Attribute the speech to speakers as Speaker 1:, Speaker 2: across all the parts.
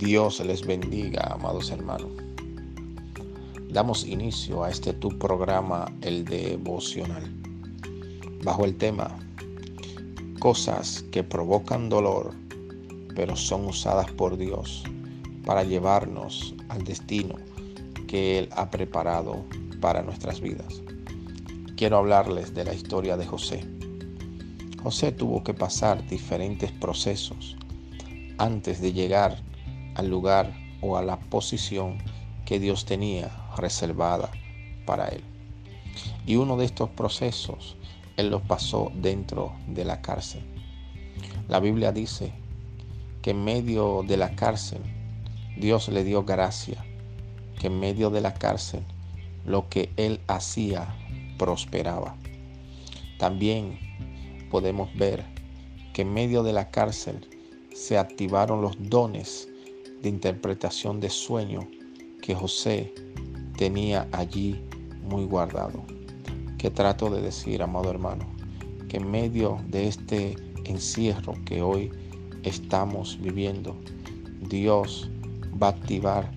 Speaker 1: Dios les bendiga, amados hermanos. Damos inicio a este tu programa, el devocional, bajo el tema Cosas que provocan dolor, pero son usadas por Dios para llevarnos al destino que Él ha preparado para nuestras vidas. Quiero hablarles de la historia de José. José tuvo que pasar diferentes procesos antes de llegar al lugar o a la posición que Dios tenía reservada para él. Y uno de estos procesos él los pasó dentro de la cárcel. La Biblia dice que en medio de la cárcel Dios le dio gracia, que en medio de la cárcel lo que él hacía prosperaba. También podemos ver que en medio de la cárcel se activaron los dones de interpretación de sueño que José tenía allí muy guardado. ¿Qué trato de decir, amado hermano? Que en medio de este encierro que hoy estamos viviendo, Dios va a activar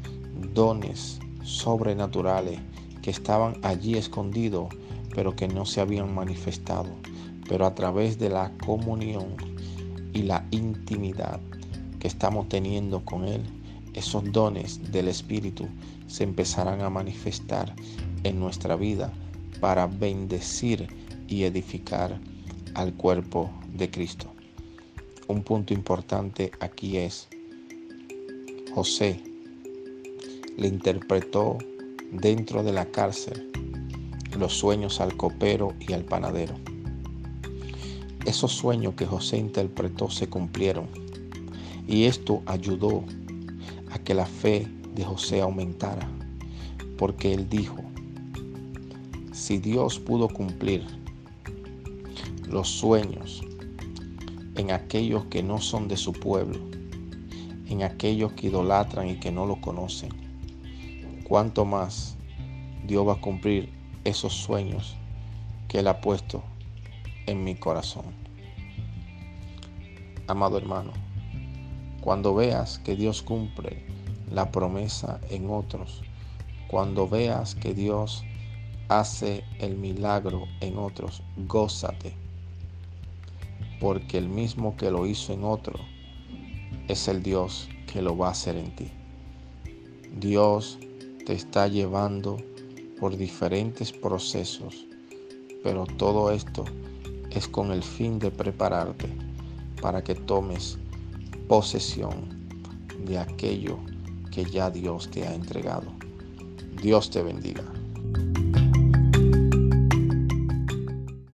Speaker 1: dones sobrenaturales que estaban allí escondidos, pero que no se habían manifestado. Pero a través de la comunión y la intimidad que estamos teniendo con Él, esos dones del Espíritu se empezarán a manifestar en nuestra vida para bendecir y edificar al cuerpo de Cristo. Un punto importante aquí es, José le interpretó dentro de la cárcel los sueños al copero y al panadero. Esos sueños que José interpretó se cumplieron y esto ayudó a que la fe de José aumentara, porque él dijo, si Dios pudo cumplir los sueños en aquellos que no son de su pueblo, en aquellos que idolatran y que no lo conocen, cuánto más Dios va a cumplir esos sueños que Él ha puesto en mi corazón. Amado hermano, cuando veas que Dios cumple la promesa en otros, cuando veas que Dios hace el milagro en otros, gózate, porque el mismo que lo hizo en otro es el Dios que lo va a hacer en ti. Dios te está llevando por diferentes procesos, pero todo esto es con el fin de prepararte para que tomes posesión de aquello que ya Dios te ha entregado. Dios te bendiga.